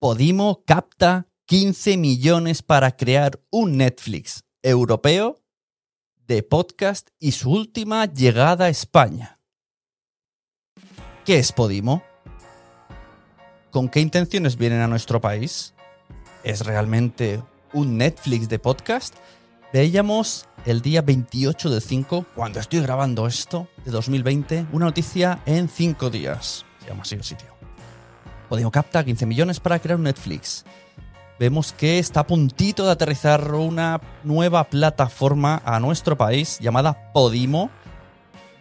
Podimo capta 15 millones para crear un Netflix europeo de podcast y su última llegada a España. ¿Qué es Podimo? ¿Con qué intenciones vienen a nuestro país? ¿Es realmente un Netflix de podcast? Veíamos el día 28 de 5, cuando estoy grabando esto, de 2020, una noticia en 5 días. Se llama así el sitio. Podimo capta 15 millones para crear un Netflix. Vemos que está a puntito de aterrizar una nueva plataforma a nuestro país llamada Podimo,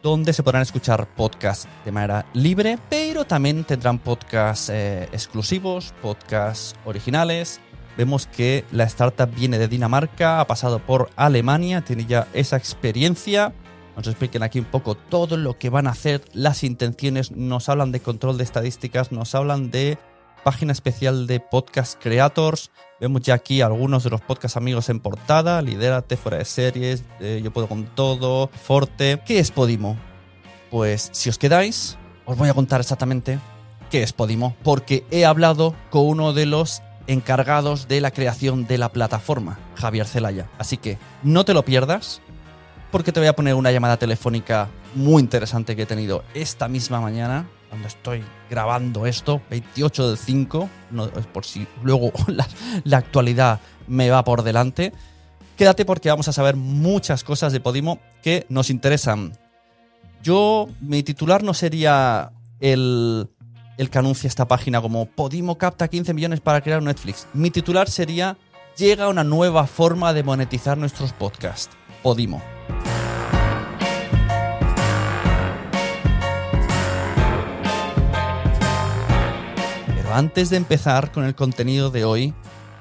donde se podrán escuchar podcasts de manera libre, pero también tendrán podcasts eh, exclusivos, podcasts originales. Vemos que la startup viene de Dinamarca, ha pasado por Alemania, tiene ya esa experiencia. Nos expliquen aquí un poco todo lo que van a hacer, las intenciones, nos hablan de control de estadísticas, nos hablan de página especial de podcast creators. Vemos ya aquí algunos de los podcast amigos en portada, Lidérate, Fuera de Series, eh, Yo Puedo Con Todo, Forte. ¿Qué es Podimo? Pues si os quedáis, os voy a contar exactamente qué es Podimo, porque he hablado con uno de los encargados de la creación de la plataforma, Javier Zelaya. Así que no te lo pierdas, porque te voy a poner una llamada telefónica muy interesante que he tenido esta misma mañana, cuando estoy grabando esto, 28 del 5, no, por si luego la, la actualidad me va por delante. Quédate porque vamos a saber muchas cosas de Podimo que nos interesan. Yo, mi titular no sería el, el que anuncia esta página como Podimo capta 15 millones para crear Netflix. Mi titular sería Llega una nueva forma de monetizar nuestros podcasts. Podimo. Antes de empezar con el contenido de hoy,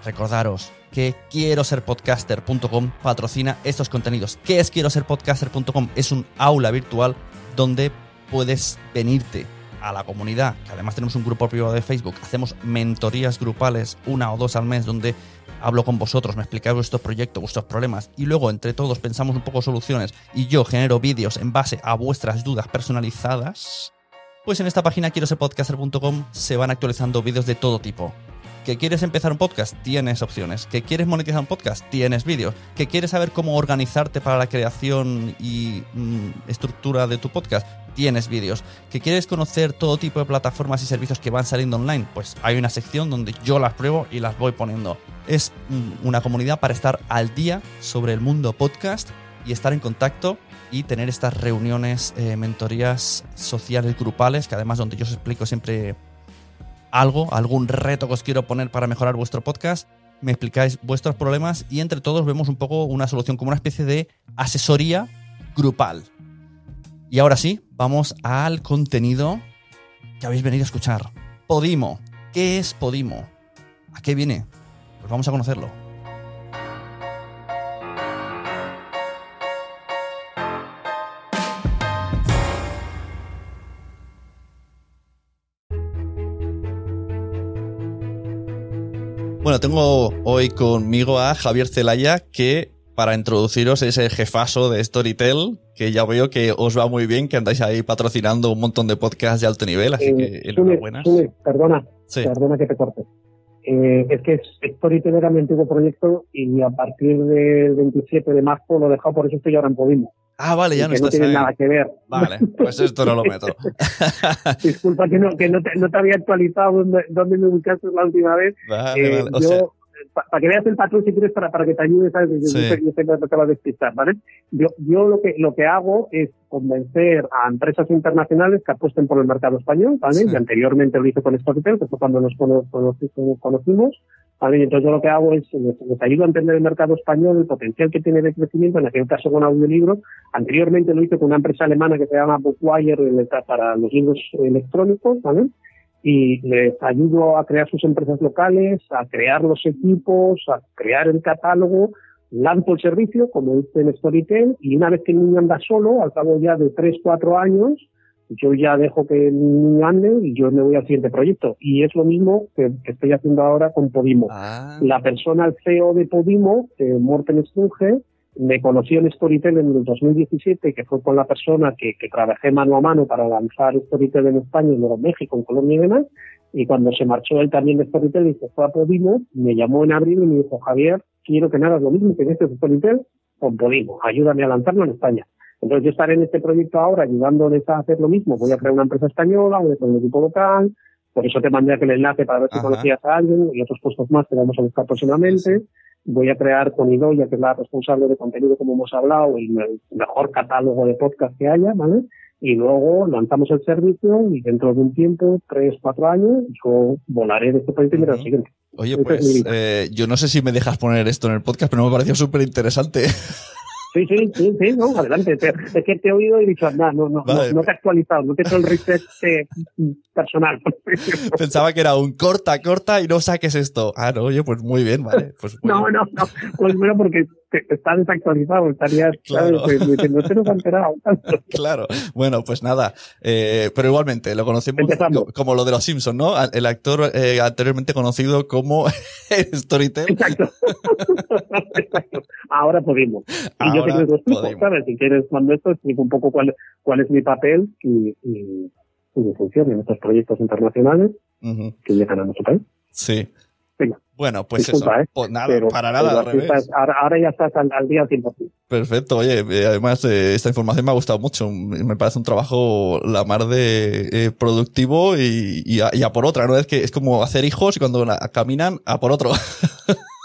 recordaros que quiero ser podcaster.com patrocina estos contenidos. ¿Qué es quiero ser podcaster.com? Es un aula virtual donde puedes venirte a la comunidad, que además tenemos un grupo privado de Facebook, hacemos mentorías grupales una o dos al mes donde hablo con vosotros, me explicáis vuestros proyectos, vuestros problemas y luego entre todos pensamos un poco soluciones y yo genero vídeos en base a vuestras dudas personalizadas. Pues en esta página quiero se van actualizando vídeos de todo tipo. ¿Que quieres empezar un podcast? Tienes opciones. ¿Que quieres monetizar un podcast? Tienes vídeos. ¿Que quieres saber cómo organizarte para la creación y mm, estructura de tu podcast? Tienes vídeos. ¿Que quieres conocer todo tipo de plataformas y servicios que van saliendo online? Pues hay una sección donde yo las pruebo y las voy poniendo. Es mm, una comunidad para estar al día sobre el mundo podcast y estar en contacto y tener estas reuniones, eh, mentorías sociales grupales, que además donde yo os explico siempre algo, algún reto que os quiero poner para mejorar vuestro podcast, me explicáis vuestros problemas y entre todos vemos un poco una solución como una especie de asesoría grupal. Y ahora sí, vamos al contenido que habéis venido a escuchar. Podimo. ¿Qué es Podimo? ¿A qué viene? Pues vamos a conocerlo. Bueno, tengo hoy conmigo a Javier Celaya, que para introduciros es el jefazo de Storytel, que ya veo que os va muy bien, que andáis ahí patrocinando un montón de podcasts de alto nivel, así que Eh, enhorabuena. Perdona, Sí. perdona que te corte. Eh, es que Storytel era mi antiguo proyecto y a partir del 27 de marzo lo he dejado, por eso estoy ahora en Podimo. Ah, vale, ya no que no estás tiene ahí. nada que ver. Vale, pues esto no lo meto. Disculpa que no, que no, te, no te había actualizado dónde, dónde me ubicaste la última vez. Vale, Eh, vale. O yo, sea, para que veas el patrón si quieres para, para que te ayude, ¿sabes? Yo, Sí. yo sé que no te va a despistar, ¿vale? Yo, yo lo que lo que hago es convencer a empresas internacionales que apuesten por el mercado español, ¿vale? Sí. Y anteriormente lo hice con Storytel, que fue cuando nos cono- conoci- nos conocimos, ¿vale? Y entonces yo lo que hago es, les, les ayudo a entender el mercado español, el potencial que tiene de crecimiento, en aquel caso con audiolibros. Anteriormente lo hice con una empresa alemana que se llama Bookwire para los libros electrónicos, ¿vale? y les ayudo a crear sus empresas locales, a crear los equipos, a crear el catálogo, lanzo el servicio, como hice en Storytel, y una vez que el niño anda solo, al cabo ya de 3, 4 años, yo ya dejo que el niño ande y yo me voy al siguiente proyecto. Y es lo mismo que, que estoy haciendo ahora con Podimo. ah, La persona, el CEO de Podimo, eh, Morten Strunge, me conoció en Storytel en el 2017, que fue con la persona que, que trabajé mano a mano para lanzar Storytel en España en México, en Colombia y demás. Y cuando se marchó él también de Storytel y se fue a Podimo, me llamó en abril y me dijo, Javier, quiero que me hagas lo mismo que en este Storytel con Podimo. Ayúdame a lanzarlo en España. Entonces yo estaré en este proyecto ahora ayudándoles a hacer lo mismo. Voy a crear una empresa española, voy a crear un equipo local, por eso te mandé aquel enlace para ver si Ajá. conocías a alguien y otros puestos más que vamos a buscar próximamente. Voy a crear con Idoya, que es la responsable de contenido, como hemos hablado, el, el mejor catálogo de podcast que haya, ¿vale? Y luego lanzamos el servicio y dentro de un tiempo, tres, cuatro años, yo volaré de este proyecto y me iré al siguiente. Oye, Esa es mi pues eh, yo no sé si me dejas poner esto en el podcast, pero me pareció súper interesante. Sí, sí, sí, sí, no, adelante. Te- es que te he oído y he dicho, anda, no, no, Vale. no, no te he actualizado, no te he hecho el reset eh, personal. Pensaba que era un corta, corta y no saques esto. Ah, no, oye, pues muy bien, vale. Pues muy No, bien. no, no. Pues bueno, porque está desactualizado, estarías, Claro. de- no has enterado. Claro, bueno, pues nada, eh, pero igualmente lo conocemos Empezamos. como lo de los Simpsons, ¿no? El actor eh, anteriormente conocido como Storytel. Exacto. Exacto. Ahora podemos. Y yo te lo explico. ¿sabes? Si quieres, cuando esto, explico un poco cuál, cuál es mi papel y, y, y mi función en estos proyectos internacionales que llegan a nuestro país. Sí. Bueno, pues Disculpa, eso. ¿eh? Pues nada, Pero- para nada, al revés. estás- ahora, ya estás al, al día al 100%. Perfecto, oye, eh, además eh, esta información me ha gustado mucho. Me parece un trabajo la mar de eh, productivo y, y a, y a por otra, ¿no? Es que es como hacer hijos y cuando la- caminan a por otro.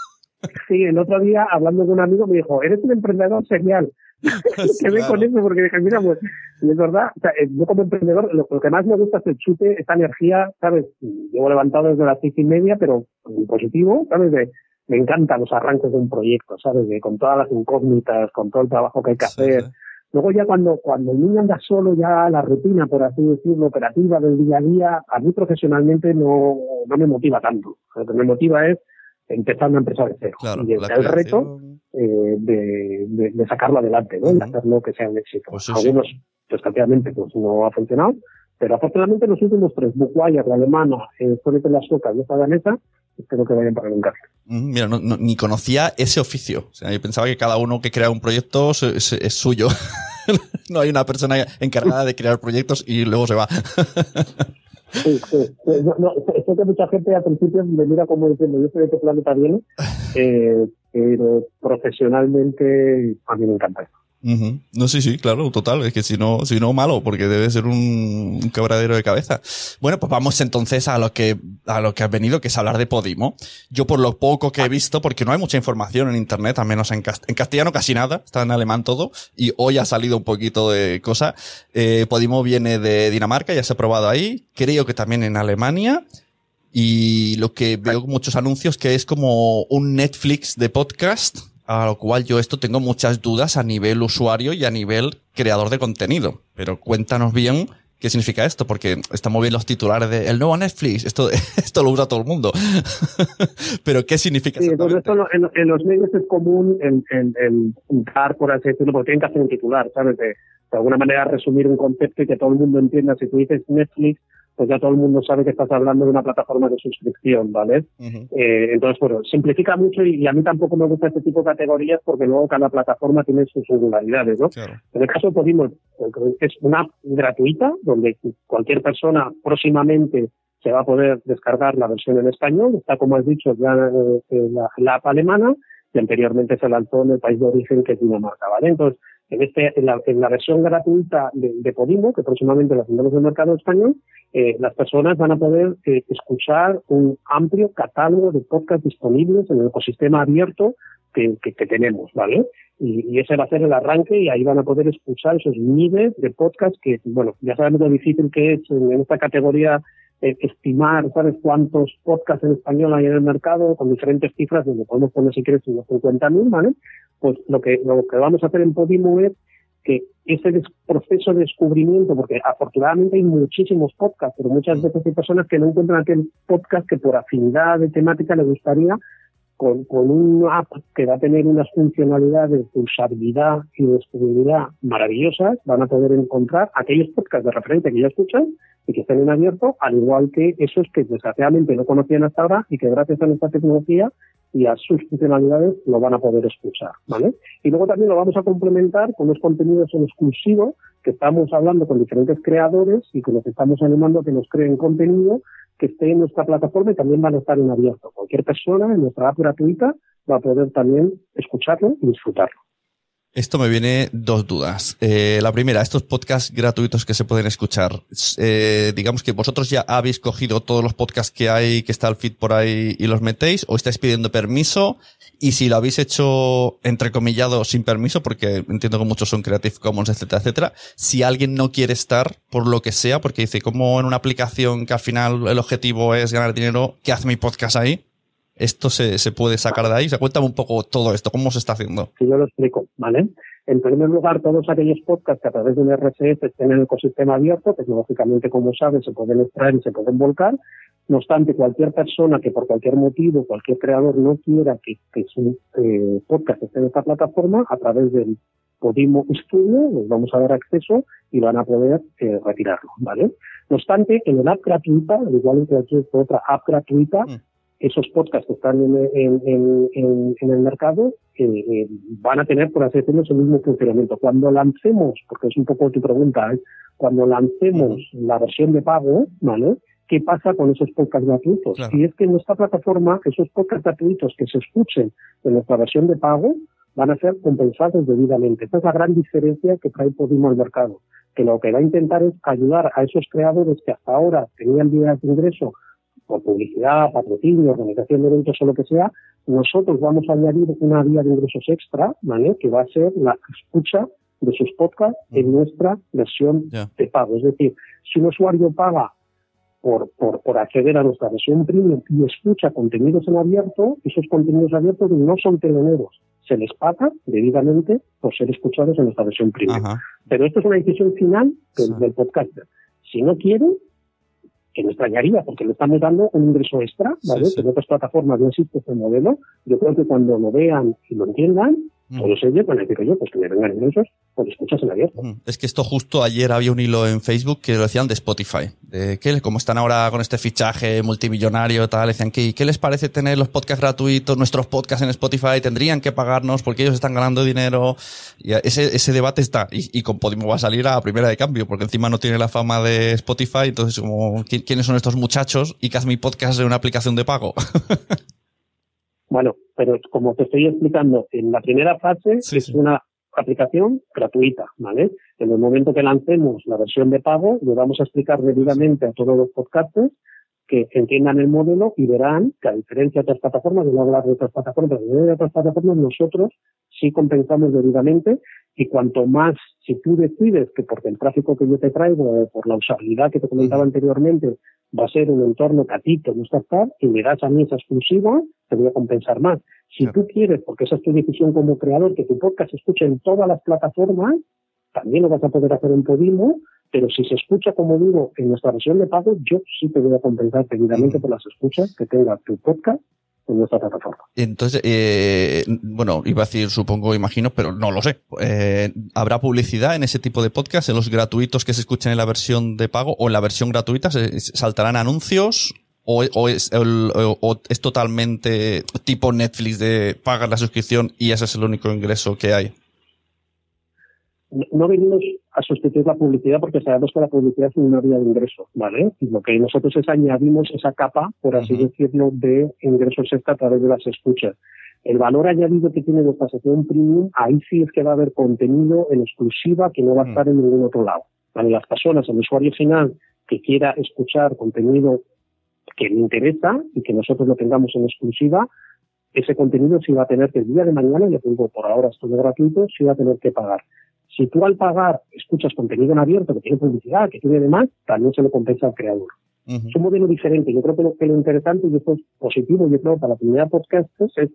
Sí, el otro día, hablando con un amigo, me dijo, eres un emprendedor serial. que ve Claro. con eso, porque dije, mira, pues, es verdad, o sea, eh, yo como emprendedor, lo, lo que más me gusta es el chute, esta energía, ¿sabes? Llevo levantado desde las seis y media, pero en positivo, ¿sabes? De, me encantan los arranques de un proyecto, ¿sabes? De, con todas las incógnitas, con todo el trabajo que hay que Sí, hacer. sí. Luego ya cuando, cuando el niño anda solo, ya la rutina, por así decirlo, operativa del día a día, a mí profesionalmente no, no me motiva tanto. Lo que me motiva es empezar una empresa de cero. Claro, y el reto eh, de, de, de sacarlo adelante, ¿no? Y Ujú. hacerlo que sea un éxito. Pues sí, sí. Algunos, desgraciadamente, pues no ha funcionado, pero afortunadamente los últimos tres, Bookwire, la alemana, eh, Sonete la sueca y esta danesa, espero que vayan para nunca. Mira, no- no- ni conocía ese oficio. O sea, yo pensaba que cada uno que crea un proyecto es, es- es suyo. no hay una persona encargada de crear proyectos y luego se va. Sí, sí. Eh, No, no, sé que mucha gente al principio me mira como diciendo, yo soy de este planeta viene, eh, pero profesionalmente a mí me encanta eso. Ujú. No, sí, sí, claro, total. Es que si no, si no, malo, porque debe ser un, un quebradero de cabeza. Bueno, pues vamos entonces a lo que, a lo que has venido, que es hablar de Podimo. Yo por lo poco que he visto, porque no hay mucha información en internet, al menos en, cast- en castellano casi nada, está en alemán todo, y hoy ha salido un poquito de cosa. Eh, Podimo viene de Dinamarca, ya se ha probado ahí, creo que también en Alemania. Y lo que veo muchos anuncios que es como un Netflix de podcast, a lo cual yo esto tengo muchas dudas a nivel usuario y a nivel creador de contenido. Pero cuéntanos bien qué significa esto, porque estamos bien los titulares de el nuevo Netflix, esto, esto lo usa todo el mundo. Pero qué significa Sí, esto en, en los medios es común el, el, el juntar, por así decirlo, porque tienen que hacer un titular, ¿sabes? De, de alguna manera resumir un concepto y que todo el mundo entienda. Si tú dices Netflix, pues ya todo el mundo sabe que estás hablando de una plataforma de suscripción, ¿vale? eh, entonces, bueno, simplifica mucho y, a mí tampoco me gusta este tipo de categorías porque luego cada plataforma tiene sus singularidades, ¿no? En el caso de Podimo, es una app gratuita donde cualquier persona próximamente se va a poder descargar la versión en español. Está, como has dicho, ya eh, la, app alemana y anteriormente se lanzó en el país de origen que es Dinamarca, ¿vale? Entonces, en, este, en, la, en la versión gratuita de, de, Podimo, que próximamente la tendremos en el mercado español, eh, las personas van a poder eh, escuchar un amplio catálogo de podcasts disponibles en el ecosistema abierto que, que, que tenemos, ¿vale? Y, y, ese va a ser el arranque y ahí van a poder escuchar esos miles de podcasts que, bueno, ya sabemos lo difícil que es en, en esta categoría eh, estimar, ¿sabes?, cuántos podcasts en español hay en el mercado, con diferentes cifras, donde podemos poner, si quieres, unos 50.000, ¿vale? Pues lo que, lo que vamos a hacer en Podimo es que ese proceso de descubrimiento, porque afortunadamente hay muchísimos podcasts, pero muchas veces hay personas que no encuentran aquel podcast que por afinidad de temática le gustaría, con, con una app que va a tener unas funcionalidades de usabilidad y de maravillosas, van a poder encontrar aquellos podcasts de referencia que ya escuchan y que estén en abierto, al igual que esos que desgraciadamente no conocían hasta ahora y que gracias a nuestra tecnología y a sus funcionalidades lo van a poder escuchar, ¿vale? Y luego también lo vamos a complementar con los contenidos en exclusivo que estamos hablando con diferentes creadores y que los estamos animando a que nos creen contenido que esté en nuestra plataforma y también van a estar en abierto. Cualquier persona en nuestra app gratuita va a poder también escucharlo y disfrutarlo. Esto me viene dos dudas. Eh, la primera, estos podcasts gratuitos que se pueden escuchar, eh, digamos que vosotros ya habéis cogido todos los podcasts que hay, que está el feed por ahí y los metéis, o estáis pidiendo permiso, y si lo habéis hecho entrecomillado sin permiso, porque entiendo que muchos son Creative Commons, etcétera, etcétera, si alguien no quiere estar por lo que sea, porque dice, como en una aplicación que al final el objetivo es ganar dinero, ¿qué hace mi podcast ahí? Esto se, se puede sacar de ahí. Se cuéntame un poco todo esto, cómo se está haciendo. Sí, yo lo explico, ¿vale? En primer lugar, todos aquellos podcasts que a través de un RSS estén en el ecosistema abierto, tecnológicamente, como sabes, se pueden extraer y se pueden volcar. No obstante, cualquier persona que por cualquier motivo, cualquier creador no quiera que, que su eh, podcast esté en esta plataforma, a través del Podimo Studio les vamos a dar acceso y van a poder eh, retirarlo, ¿vale? No obstante, en el app gratuita, al igual que cualquier otra app gratuita, mm esos podcasts que están en, el mercado eh, van a tener, por así decirlo, el mismo funcionamiento. Cuando lancemos, porque es un poco tu pregunta, ¿eh? cuando lancemos la versión de pago, ¿vale? ¿Qué pasa con esos podcasts gratuitos? Y es que en nuestra plataforma, esos podcasts gratuitos que se escuchen en nuestra versión de pago van a ser compensados debidamente. Esa es la gran diferencia que trae Podimo al mercado, que lo que va a intentar es ayudar a esos creadores que hasta ahora tenían vías de ingreso por publicidad, patrocinio, organización de eventos o lo que sea, nosotros vamos a añadir una vía de ingresos extra, ¿vale? Que va a ser la escucha de sus podcasts en nuestra versión de pago. Es decir, si un usuario paga por, por, por acceder a nuestra versión premium y escucha contenidos en abierto, esos contenidos abiertos no son teloneros, se les paga debidamente por ser escuchados en nuestra versión premium. Pero esto es una decisión final del, del podcaster. Si no quiere, que me extrañaría porque le estamos dando un ingreso extra, ¿vale? Que en otras plataformas no existe este modelo. Yo creo que cuando lo vean y lo entiendan. Todos ellos van a decir, oye, pues que me vengan ingresos por escuchas en abierto. Mm. Es que esto justo ayer había un hilo en Facebook que lo decían de Spotify. De que como están ahora con este fichaje multimillonario, tal, decían que ¿qué les parece tener los podcasts gratuitos, nuestros podcasts en Spotify? Tendrían que pagarnos porque ellos están ganando dinero. Y ese, ese debate está. Y, con Podimo va a salir a primera de cambio, porque encima no tiene la fama de Spotify. Entonces, como, ¿quiénes son estos muchachos? Y que haz mi podcast en una aplicación de pago. Bueno, pero como te estoy explicando, en la primera fase es una aplicación gratuita, ¿vale? En el momento que lancemos la versión de pago, le vamos a explicar debidamente a todos los podcasters que entiendan el modelo y verán que a diferencia de otras plataformas, de no hablar de otras plataformas, de otras plataformas, nosotros sí compensamos debidamente y cuanto más, si tú decides que por el tráfico que yo te traigo, por la usabilidad que te comentaba anteriormente, va a ser un entorno que a ti te gusta estar y me das a mí esa exclusiva, te voy a compensar más. Si tú quieres, porque esa es tu decisión como creador, que tu podcast se escuche en todas las plataformas, también lo vas a poder hacer en Podimo, pero si se escucha, como digo, en nuestra versión de pago, yo sí te voy a compensar debidamente por las escuchas que tenga tu podcast en nuestra plataforma. Entonces, eh, bueno, iba a decir, supongo, imagino, pero no lo sé. Eh, ¿Habrá publicidad en ese tipo de podcast, en los gratuitos que se escuchan en la versión de pago o en la versión gratuita? ¿Se- ¿Saltarán anuncios? ¿O, o es, el- o- o es totalmente tipo Netflix de pagar la suscripción y ese es el único ingreso que hay? no no venimos a sustituir la publicidad porque sabemos que la publicidad es una vía de ingreso, ¿vale? Y lo que nosotros es añadimos esa capa, por así decirlo, de ingresos extra a través de las escuchas. El valor añadido que tiene nuestra sección premium, ahí sí es que va a haber contenido en exclusiva que no va a estar en ningún otro lado. ¿Vale? Las personas, el usuario final que quiera escuchar contenido que le interesa y que nosotros lo tengamos en exclusiva, ese contenido sí va a tener que el día de mañana, ya te digo, por ahora es todo gratuito, sí va a tener que pagar. Si tú al pagar escuchas contenido en abierto que tiene publicidad, que tiene demás, también se lo compensa al creador. Ujú. Es un modelo diferente. Yo creo que lo, que lo interesante y esto es positivo, yo creo, para la comunidad podcasters es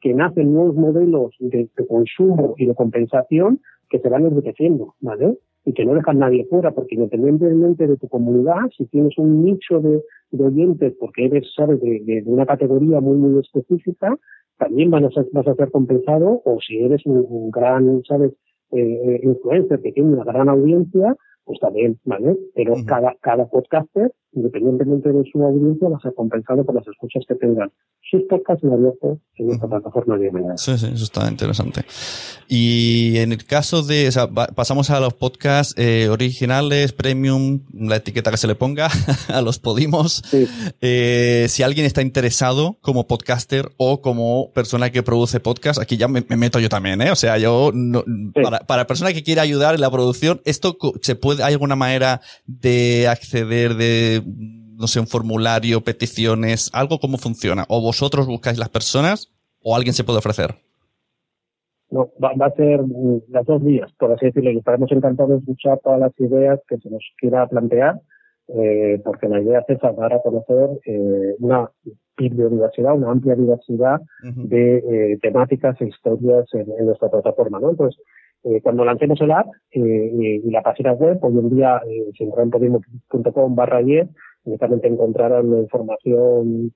que nacen nuevos modelos de, de consumo y de compensación que se van enriqueciendo, ¿vale? Y que no dejan nadie fuera, porque independientemente de tu comunidad, si tienes un nicho de, de oyentes, porque eres, sabes, de, de- de una categoría muy, muy específica, también van a ser- vas a ser compensado, o si eres un, un gran, sabes, eh, eh, influencer que tiene una gran audiencia, pues también, ¿vale? Pero cada, cada podcaster, independientemente de su audiencia, va a ser compensado por las escuchas que tengan sus podcasts en abierto en esta plataforma de mañana. Sí, sí, eso está interesante. Y en el caso de, o sea, pasamos a los podcasts eh, originales, premium, la etiqueta que se le ponga, a los Podimos. Sí. Eh, si alguien está interesado como podcaster o como persona que produce podcast, aquí ya me, me meto yo también, ¿eh? O sea, yo, no- para, para persona que quiera ayudar en la producción, ¿esto se puede, hay alguna manera de acceder de, no sé, un formulario, peticiones, algo cómo funciona? ¿O vosotros buscáis las personas o alguien se puede ofrecer? No, va, va a ser mm, las dos vías, por así decirlo, y estaremos encantados de escuchar todas las ideas que se nos quiera plantear, eh, porque la idea es dar a conocer eh, una biodiversidad, una amplia diversidad Ujú. de eh, temáticas e historias en, en nuestra plataforma, ¿no? Entonces, eh, cuando lancemos el app eh, y, la página web, hoy en día, eh, si entran en podimo.com barra 10, únicamente encontrarán la información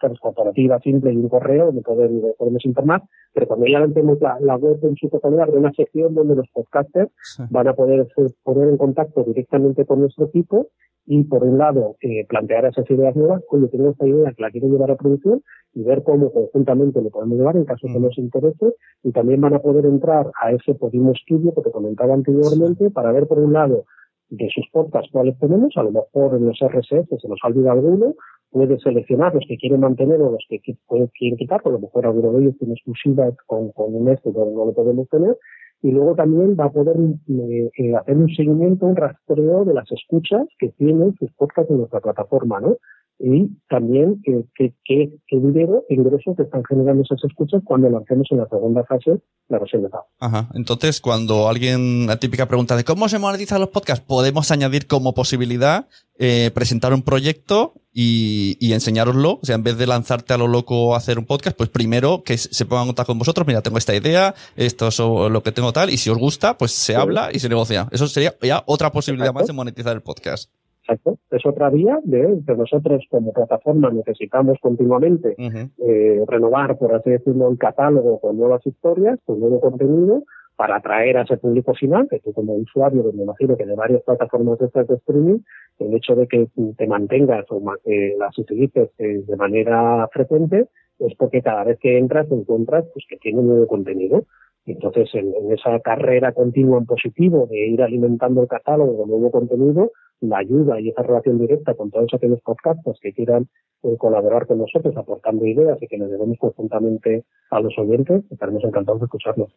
¿sabes? corporativa simple y un correo donde poder- podemos informar, pero cuando ya lancemos la, la web en su totalidad, habrá una sección donde los podcasters Sí. van a poder ser- poner en contacto directamente con nuestro equipo y por un lado eh, plantear esas ideas nuevas, oye, tengo esta idea que la quiero llevar a producción y ver cómo conjuntamente lo podemos llevar en caso que nos interese. Y también van a poder entrar a ese Podimo Studio que te comentaba anteriormente para ver por un lado de sus podcasts cuáles tenemos, a lo mejor en los RSS se nos ha olvidado alguno, puede seleccionar los que quieren mantener o los que qui- puede- quieren quitar, a lo mejor alguno de ellos tiene exclusiva con, con un este no lo podemos tener, y luego también va a poder eh, eh, hacer un seguimiento, un rastreo de las escuchas que tienen sus podcasts en nuestra plataforma, ¿no? Y también eh, qué qué qué dinero, ingresos que están generando esas escuchas cuando lancemos en la segunda fase la versión de pago. Ajá. Entonces, cuando alguien, la típica pregunta de cómo se monetizan los podcasts, podemos añadir como posibilidad eh, presentar un proyecto y, y enseñároslo. O sea, en vez de lanzarte a lo loco a hacer un podcast, pues primero que se pongan en contacto con vosotros. Mira, tengo esta idea, esto es lo que tengo tal, y si os gusta, pues se Sí. habla y se negocia. Eso sería ya otra posibilidad Exacto. más de monetizar el podcast. Exacto. Es otra vía de que nosotros como plataforma necesitamos continuamente eh, renovar, por así decirlo, el catálogo con nuevas historias, con nuevo contenido, para atraer a ese público final, que tú como usuario, me imagino que de varias plataformas de estas de streaming, el hecho de que te mantengas o eh, las utilices eh, de manera frecuente, es porque cada vez que entras te encuentras pues que tiene nuevo contenido. Entonces, en, en esa carrera continua en positivo de ir alimentando el catálogo con nuevo contenido, la ayuda y esa relación directa con todos aquellos podcasters que quieran eh, colaborar con nosotros aportando ideas y que nos debemos conjuntamente a los oyentes, estaremos encantados de escucharlos.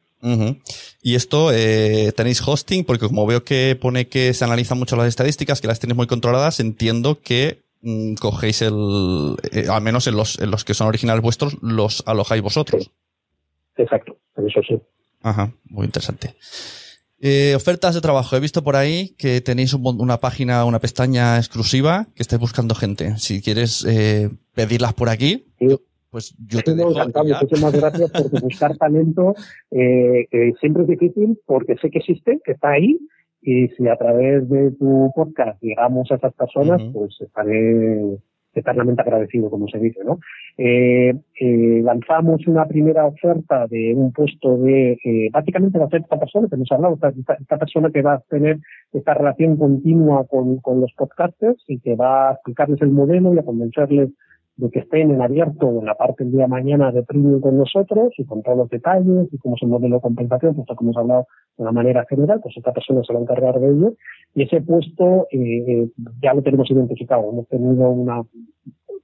Y esto, eh, tenéis hosting, porque como veo que pone que se analizan mucho las estadísticas, que las tenéis muy controladas, entiendo que mm, cogéis el, eh, al menos en los, en los que son originales vuestros, los alojáis vosotros. Exacto, eso sí. Ajá, muy interesante. Eh, ofertas de trabajo. He visto por ahí que tenéis un una página, una pestaña exclusiva que estáis buscando gente. Si quieres eh, pedirlas por aquí, Sí. pues yo te dejo. Muchísimas gracias porque buscar talento eh, que siempre es difícil porque sé que existe, que está ahí y si a través de tu podcast llegamos a esas personas, Ujú. pues estaré eternamente agradecido, como se dice, ¿no? Eh, eh, lanzamos una primera oferta de un puesto de, eh, básicamente va a ser esta persona que nos ha hablado, esta, esta, persona que va a tener esta relación continua con, con los podcasters y que va a explicarles el modelo y a convencerles de que estén en abierto en la parte del día de mañana de premium con nosotros y con todos los detalles y cómo es el modelo de compensación, puesto como hemos hablado de una manera general, pues esta persona se va a encargar de ello. Y ese puesto eh, eh ya lo tenemos identificado. Hemos tenido una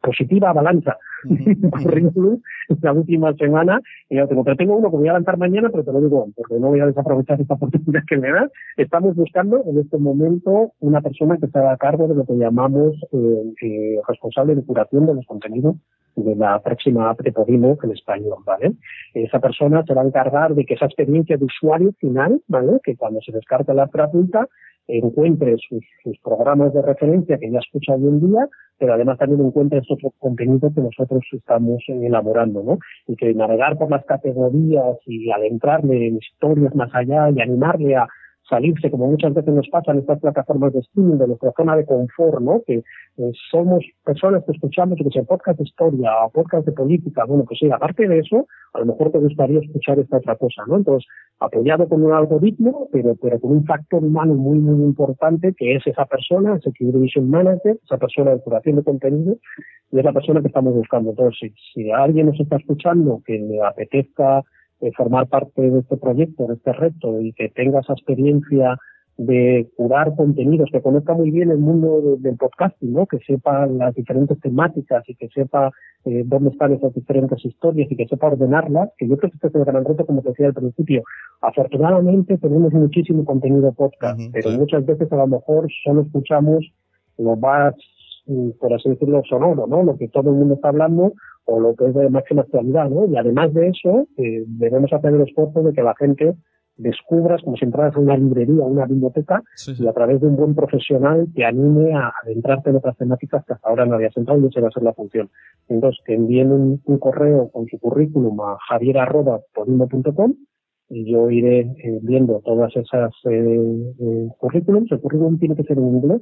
positiva balanza currículum esta última semana y yo tengo, pero tengo uno que voy a lanzar mañana, pero te lo digo porque no voy a desaprovechar esta oportunidad que me da. Estamos buscando en este momento una persona que estará a cargo de lo que llamamos eh, eh, responsable de curación de los contenidos de la próxima app de Podimo en español, ¿vale? Esa persona se va a encargar de que esa experiencia de usuario final, ¿vale? Que cuando se descarta la app gratuita, encuentre sus, sus, programas de referencia que ya escucha hoy en día, pero además también encuentre estos contenidos que nosotros estamos elaborando, ¿no? Y que navegar por las categorías y adentrarle en historias más allá y animarle a salirse, como muchas veces nos pasa en estas plataformas de streaming, de nuestra zona de confort, ¿no? Que eh, somos personas que escuchamos, que sea podcast de historia o podcast de política, bueno, pues sí, aparte de eso, a lo mejor te gustaría escuchar esta otra cosa, ¿no? Entonces, apoyado con un algoritmo, pero, pero con un factor humano muy, muy importante, que es esa persona, ese Vision Manager, esa persona de curación de contenido, y es la persona que estamos buscando. Entonces, si, si alguien nos está escuchando que le apetezca eh, formar parte de este proyecto, de este reto y que tenga esa experiencia de curar contenidos, que conozca muy bien el mundo del podcasting, ¿no? que sepa las diferentes temáticas y que sepa eh, dónde están esas diferentes historias y que sepa ordenarlas, que yo creo que este es el gran reto, como te decía al principio. Afortunadamente tenemos muchísimo contenido podcast, pero muchas veces a lo mejor solo escuchamos lo más, mm, por así decirlo, sonoro, ¿no? lo que todo el mundo está hablando o lo que es de máxima actualidad, ¿no? Y además de eso, eh, debemos hacer el esfuerzo de que la gente descubras como si entraras a una librería, una biblioteca, y a través de un buen profesional te anime a adentrarte en otras temáticas que hasta ahora no habías entrado y esa va a ser la función. Entonces, que envíen un, correo con su currículum a javier.podimo.com y yo iré eh, viendo todas esas eh, eh, currículums. El currículum tiene que ser en inglés,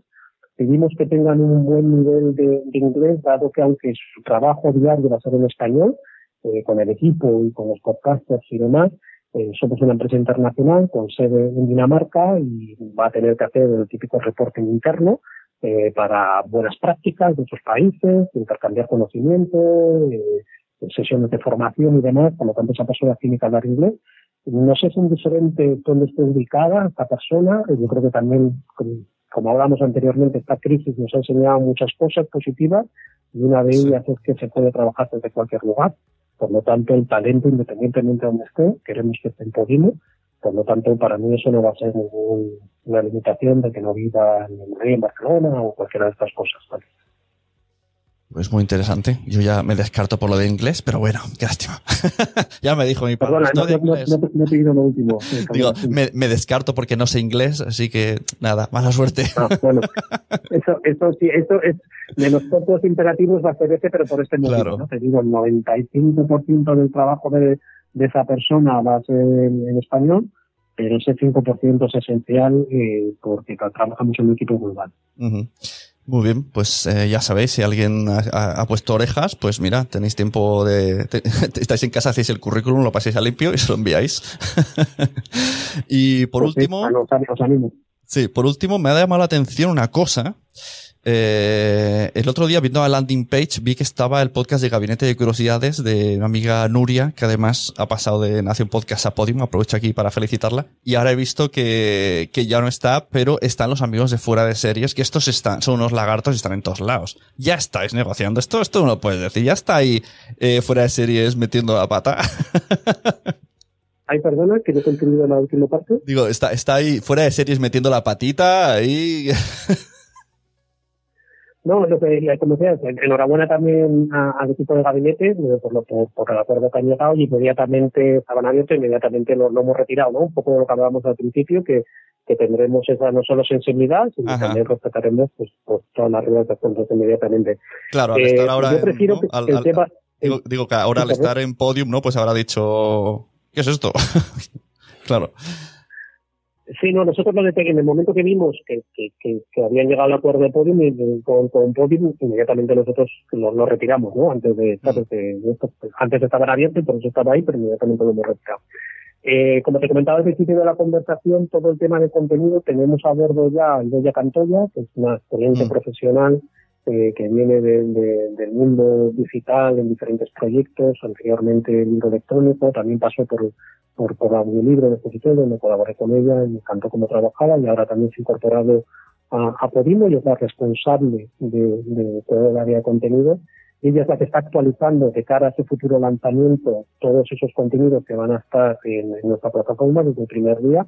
pedimos que tengan un buen nivel de, inglés, dado que aunque su trabajo diario va a ser en español, eh, con el equipo y con los podcasters y demás, eh, somos una empresa internacional con sede en Dinamarca y va a tener que hacer el típico reporting interno eh, para buenas prácticas de otros países, intercambiar conocimiento, sesiones de formación y demás, por lo tanto esa persona tiene que hablar inglés. No sé si es diferente dónde esté ubicada esta persona, yo creo que también como hablamos anteriormente, esta crisis nos ha enseñado muchas cosas positivas y una de ellas es que se puede trabajar desde cualquier lugar. Por lo tanto, el talento, independientemente de donde esté, queremos que esté en Podimo. Por lo tanto, para mí eso no va a ser ninguna limitación de que no viva en Madrid, en Barcelona o cualquiera de estas cosas. ¿vale? Es muy interesante. Yo ya me descarto por lo de inglés, pero bueno, qué lástima. ya me dijo mi padre. Perdona, no, no, no, he pedido lo último. Digo, me, me, descarto porque no sé inglés, así que nada, mala suerte. Ah, bueno, eso, eso sí, eso es de los pocos imperativos va a ser ese, pero por este motivo, claro. ¿no? Te digo, el 95% del trabajo de, de, esa persona va a ser en, español, pero ese 5% es esencial eh, porque trabajamos en un equipo global. Uh muy bien, pues eh, ya sabéis, si alguien ha, puesto orejas, pues mira, tenéis tiempo de... estáis en casa, hacéis el currículum, lo paséis a limpio y se lo enviáis. y por pues último... Sí, por último me ha llamado la atención una cosa eh, el otro día viendo la landing page vi que estaba el podcast de Gabinete de Curiosidades de mi amiga Nuria, que además ha pasado de Nación Podcast a Podium, aprovecho aquí para felicitarla. Y ahora he visto que, que ya no está, pero están los amigos de fuera de series, que estos están, son unos lagartos y están en todos lados. Ya estáis negociando esto, esto no lo puedes decir, ya está ahí eh, fuera de series metiendo la pata. Ay, perdona, que no he entendido la última parte. Digo, está, está ahí fuera de series metiendo la patita, ahí... No, lo que como decía, enhorabuena también al equipo de gabinete por, lo, por, el acuerdo que han llegado y inmediatamente estaban abiertos, inmediatamente lo, hemos retirado, ¿no? Un poco de lo que hablábamos al principio, que, que tendremos esa no solo sensibilidad, sino que también respetaremos pues, pues, todas las reglas de cuentas inmediatamente. Claro, al estar eh, ahora yo prefiero digo, digo, que ahora al estar en podium, ¿no? Pues habrá dicho, ¿qué es esto? claro. Sí, no, nosotros lo de, en el momento que vimos que, que, que, habían llegado al acuerdo de Podium, y, con, con, Podium, inmediatamente nosotros lo, retiramos, ¿no? Antes de, antes estaba abierto y por eso estaba ahí, pero inmediatamente lo hemos retirado. Eh, como te comentaba al principio de la conversación, todo el tema de contenido tenemos a bordo ya a Idoya Cantoya, que es una excelente profesional eh, que viene del mundo digital en diferentes proyectos, anteriormente el libro electrónico, también pasó por por, por audiolibro de exposición donde colaboré con ella, me encantó cómo trabajaba y ahora también se ha incorporado a, a Podimo y es la responsable de, de todo el área de contenido. Ella es la que está actualizando de cara a ese futuro lanzamiento todos esos contenidos que van a estar en, en nuestra plataforma desde el primer día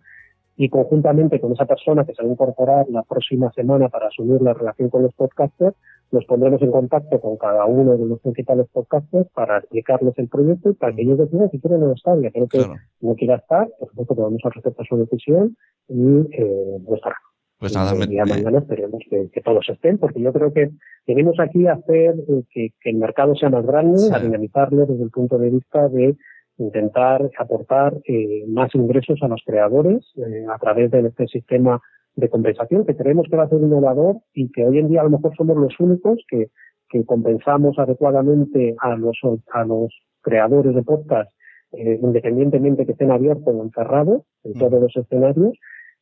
y conjuntamente con esa persona que se va a incorporar la próxima semana para asumir la relación con los podcasters, nos pondremos en contacto con cada uno de los principales podcasters para explicarles el proyecto y para que ellos decidan si quieren o no estar. Ya creo que no quiera estar, por supuesto que vamos a respetar su decisión y eh, no estará. Pues nada, y, me, mañana esperemos que, todos estén, porque yo creo que venimos aquí a hacer eh, que, el mercado sea más grande, a dinamizarlo desde el punto de vista de intentar aportar eh, más ingresos a los creadores eh, a través de este sistema de compensación que creemos que va a ser innovador y que hoy en día a lo mejor somos los únicos que, que compensamos adecuadamente a los, a los creadores de podcast eh, independientemente que estén abiertos o encerrados en todos los escenarios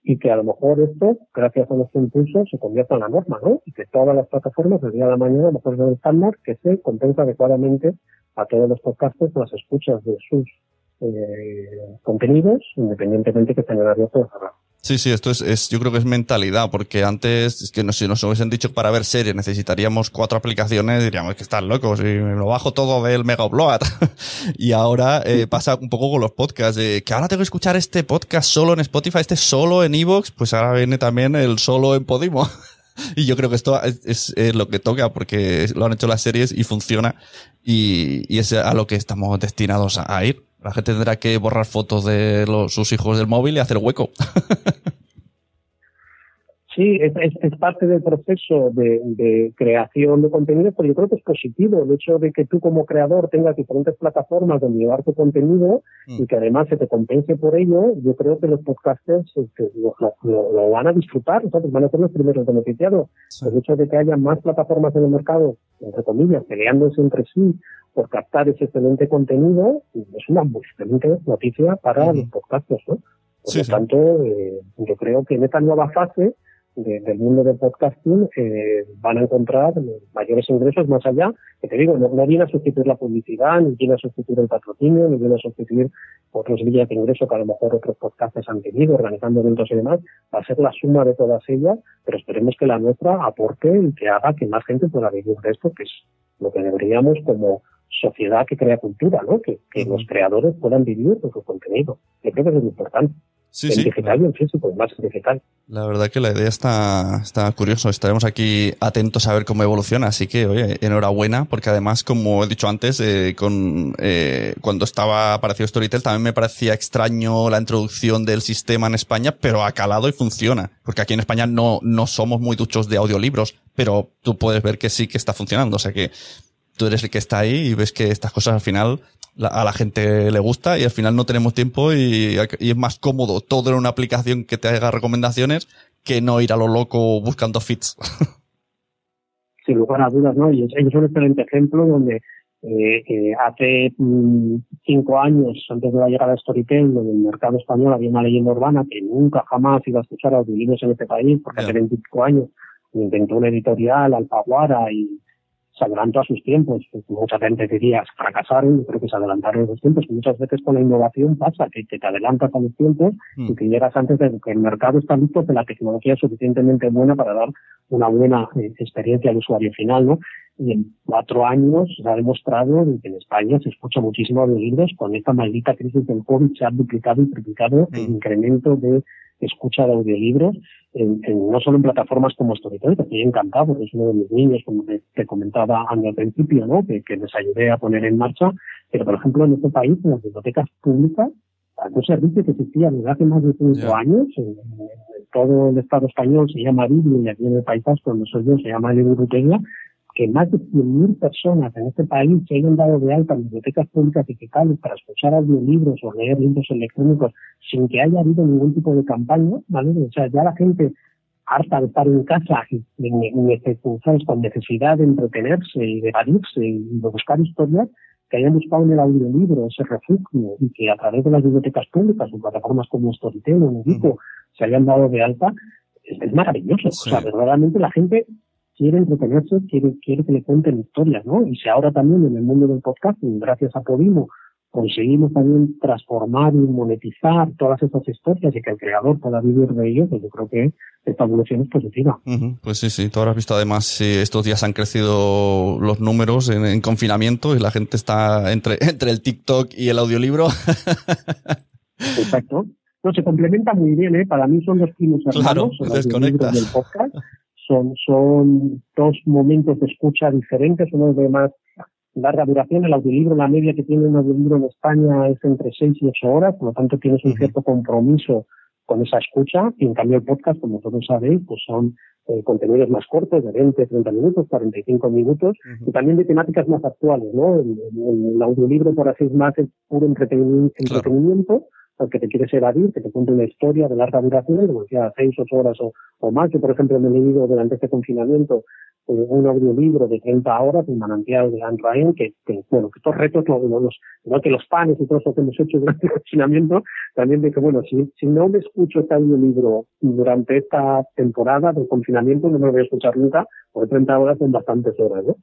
y que a lo mejor esto, gracias a nuestro impulso, se convierta en la norma, ¿no? Y que todas las plataformas, el día de la mañana, a lo mejor es el estándar que se compensa adecuadamente a todos los podcasts las escuchas de sus eh, contenidos, independientemente que estén abiertos o cerrados. Sí, sí, esto es, es, yo creo que es mentalidad, porque antes, es que no, si nos hubiesen dicho que para ver series necesitaríamos cuatro aplicaciones, diríamos que están locos y me lo bajo todo del Mega Upload. y ahora eh, pasa un poco con los podcasts, que ahora tengo que escuchar este podcast solo en Spotify, este solo en Evox, pues ahora viene también el solo en Podimo. y yo creo que esto es, lo que toca porque lo han hecho las series y funciona y, es a lo que estamos destinados a, ir. La gente tendrá que borrar fotos de sus hijos del móvil y hacer hueco. Sí, es, es, parte del proceso de, de, creación de contenido, pero yo creo que es positivo el hecho de que tú como creador tengas diferentes plataformas donde llevar tu contenido y que además se te compense por ello. Yo creo que los podcasters este, lo, lo, van a disfrutar, ¿sabes? van a ser los primeros beneficiados. El hecho de que haya más plataformas en el mercado, entre comillas, peleándose entre sí por captar ese excelente contenido, es una muy excelente noticia para los podcasters. ¿no? Por lo tanto, eh, yo creo que en esta nueva fase, del mundo del podcasting eh, van a encontrar mayores ingresos más allá, que te digo, no, viene a sustituir la publicidad, ni viene a sustituir el patrocinio, ni viene a sustituir otros vías de ingreso que a lo mejor otros podcasters han tenido, organizando eventos y demás, va a ser la suma de todas ellas, pero esperemos que la nuestra aporte y que haga que más gente pueda vivir de esto, que es lo que deberíamos como sociedad que crea cultura, ¿no? Que, que los creadores puedan vivir de su contenido. Yo creo que es muy importante. Sí, sí, digital y en físico, más digital. La verdad que la idea está, está curiosa. Estaremos aquí atentos a ver cómo evoluciona. Así que, oye, enhorabuena, porque además, como he dicho antes, eh, con, eh, cuando estaba aparecido Storytel también me parecía extraño la introducción del sistema en España, pero ha calado y funciona. Porque aquí en España no, no somos muy duchos de audiolibros, pero tú puedes ver que sí que está funcionando. O sea que tú eres el que está ahí y ves que estas cosas al final a la gente le gusta y al final no tenemos tiempo y, es más cómodo todo en una aplicación que te haga recomendaciones que no ir a lo loco buscando fits. Sin lugar a dudas, ¿no? Y es, un excelente ejemplo donde eh, hace mm, cinco años, antes de la llegada de Storytel, donde el mercado español había una leyenda urbana que nunca jamás iba a escuchar a los en este país, porque hace 25 años inventó una editorial, Alfaguara, y se adelantó a sus tiempos. Pues mucha gente diría, fracasaron, creo que se adelantaron a sus tiempos. Muchas veces con la innovación pasa que, te adelantas a los tiempos y que llegas antes de que el mercado está listo, que la tecnología es suficientemente buena para dar una buena eh, experiencia al usuario final, ¿no? Y en cuatro años se ha demostrado que en España se escucha muchísimo de libros. Con esta maldita crisis del COVID se ha duplicado y triplicado el incremento de escucha de audiolibros, en, no solo en plataformas como Storytel, que estoy encantado, porque es uno de mis niños, como te, comentaba al principio, ¿no? Que, que, les ayudé a poner en marcha, pero por ejemplo en este país, en las bibliotecas públicas, un servicio que existía desde hace más de cinco años, en, todo el Estado español se llama Biblia y aquí en el País Vasco, donde soy yo, se llama Biblioteca, que más de 100.000 personas en este país se hayan dado de alta en bibliotecas públicas digitales para escuchar audiolibros o leer libros electrónicos sin que haya habido ningún tipo de campaña, ¿vale? O sea, ya la gente harta de estar en casa y con necesidad de entretenerse y de evadirse y de buscar historias, que hayan buscado en el audiolibro ese refugio y que a través de las bibliotecas públicas o plataformas como Storytel o Medico se hayan dado de alta, es, maravilloso. O sea, verdaderamente la gente quiere entretenerse, quiere, quiere que le cuenten historias, ¿no? Y si ahora también en el mundo del podcast, gracias a Podimo, conseguimos también transformar y monetizar todas esas historias y que el creador pueda vivir de ello, pues yo creo que esta evolución es positiva. Pues sí, sí, tú habrás visto además si estos días han crecido los números en, confinamiento y la gente está entre, entre el TikTok y el audiolibro. Exacto. No, se complementa muy bien, ¿eh? Para mí son los primos hermanos, desconectas. del podcast son, son dos momentos de escucha diferentes, uno de más larga duración. El audiolibro, la media que tiene un audiolibro en España es entre 6 y 8 horas, por lo tanto tienes un cierto compromiso con esa escucha. Y en cambio el podcast, como todos sabéis, pues son eh, contenidos más cortos, de 20, 30 minutos, 45 minutos, y también de temáticas más actuales, ¿no? El, audiolibro, por así es más, es puro entretenimiento que te quieres evadir, que te cuente una historia de larga duración, como decía, seis, ocho horas o, o más. Yo, por ejemplo, me he leído durante este confinamiento eh, un audiolibro de 30 horas, un manantial de Anne Ryan, que, que, bueno, que estos retos, los, igual que los panes y todo eso que hemos hecho durante el confinamiento, también de que, bueno, si, si no me escucho este audiolibro durante esta temporada de confinamiento, no me lo voy a escuchar nunca, porque 30 horas son bastantes horas, ¿no?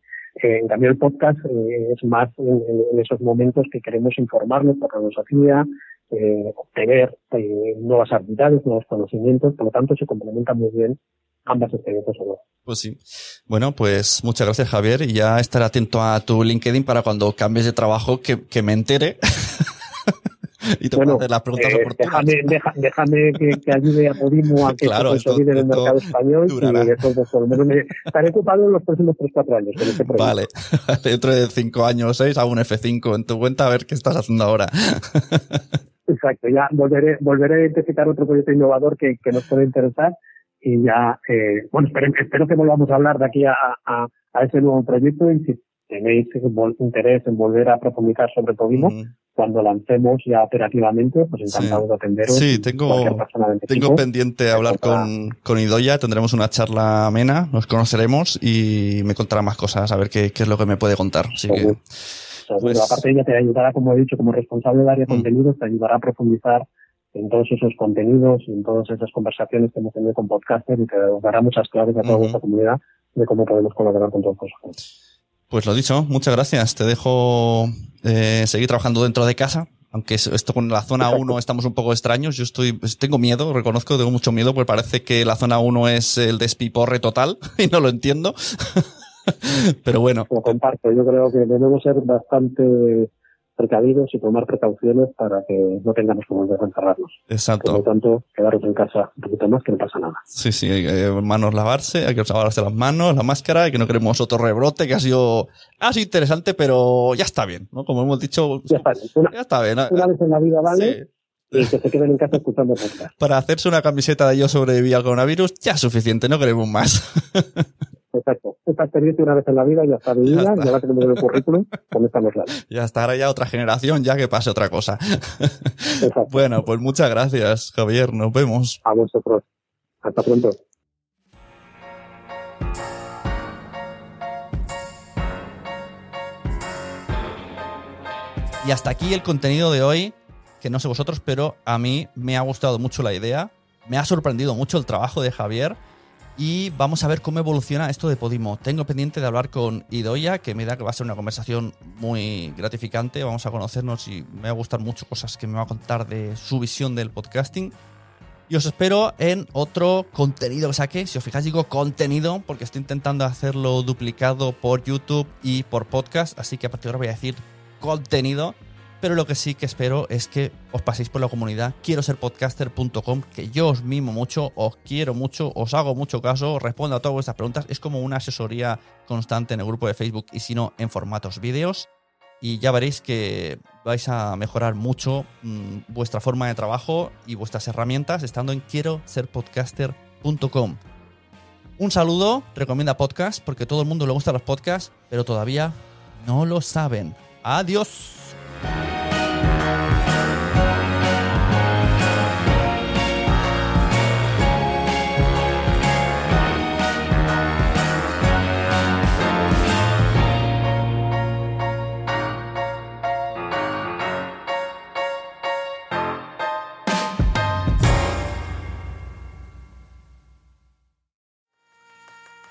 Eh, en cambio, el podcast eh, es más en, en, esos momentos que queremos informarnos por la filosofía, eh, obtener eh, nuevas habilidades, nuevos conocimientos, por lo tanto se complementan muy bien ambas experiencias. Pues sí. Bueno, pues muchas gracias Javier y ya estaré atento a tu LinkedIn para cuando cambies de trabajo que, que me entere. y te bueno, hacer las preguntas eh, oportunas. Déjame, déjame que, que, ayude a Podimo a que claro, se consolide en el mercado español durará. y eso, pues, por lo menos me, estaré ocupado en los próximos 3-4 años este. Vale, dentro de 5 años o 6 hago un F5 en tu cuenta a ver qué estás haciendo ahora. Exacto, ya volveré, volveré a identificar otro proyecto innovador que, que nos puede interesar y ya, eh, bueno, espero, espero, que volvamos a hablar de aquí a, a, a, ese nuevo proyecto y si tenéis interés en volver a profundizar sobre Podimo, mm. cuando lancemos ya operativamente, pues encantado sí. de atenderos. Sí, tengo, tengo pendiente hablar con, con Idoya, tendremos una charla amena, nos conoceremos y me contará más cosas, a ver qué, qué es lo que me puede contar. Así que, pues... aparte ella te ayudará, como he dicho, como responsable del área de mm. contenidos, te ayudará a profundizar en todos esos contenidos y en todas esas conversaciones que hemos tenido con podcasters y que dará muchas claves a toda uh -huh. nuestra comunidad de cómo podemos colaborar con todos vosotros. Pues lo dicho, muchas gracias. Te dejo eh, seguir trabajando dentro de casa. Aunque esto con la zona 1 estamos un poco extraños, yo estoy, pues, tengo miedo, reconozco, tengo mucho miedo, porque parece que la zona 1 es el despiporre total y no lo entiendo. Pero bueno. Lo comparto, yo creo que debemos ser bastante precavidos y tomar precauciones para que no tengamos que volver a encerrarnos. Exacto. Por lo tanto, quedaros en casa un poquito más que no pasa nada. Sí, sí, hay que manos lavarse, hay que lavarse las manos, la máscara, y que no queremos otro rebrote que ha sido, ha sido interesante, pero ya está bien, ¿no? Como hemos dicho, ya está bien. Una, ya está bien. Una vez en la vida vale. Sí. Y que se queden en casa escuchando podcast. Para hacerse una camiseta de yo sobreviví al coronavirus, ya es suficiente, no queremos más. Exacto. Esta experiencia una vez en la vida ya está vivida, ya, está. ya la tenemos en el currículum, con esta Ya está, ahora ya otra generación, ya que pase otra cosa. Exacto. Bueno, pues muchas gracias, Javier, nos vemos. A vosotros. Hasta pronto. Y hasta aquí el contenido de hoy, que no sé vosotros, pero a mí me ha gustado mucho la idea, me ha sorprendido mucho el trabajo de Javier y vamos a ver cómo evoluciona esto de Podimo. Tengo pendiente de hablar con Idoya, que me da que va a ser una conversación muy gratificante. Vamos a conocernos y me va a gustar mucho cosas que me va a contar de su visión del podcasting. Y os espero en otro contenido que saque. Si os fijáis, digo contenido porque estoy intentando hacerlo duplicado por YouTube y por podcast. Así que a partir de ahora voy a decir contenido. Pero lo que sí que espero es que os paséis por la comunidad quiero ser podcaster.com, que yo os mimo mucho, os quiero mucho, os hago mucho caso, respondo a todas vuestras preguntas. Es como una asesoría constante en el grupo de Facebook y si no, en formatos vídeos. Y ya veréis que vais a mejorar mucho mmm, vuestra forma de trabajo y vuestras herramientas estando en quiero ser podcaster.com. Un saludo, recomienda podcast, porque todo el mundo le gusta los podcasts, pero todavía no lo saben. Adiós.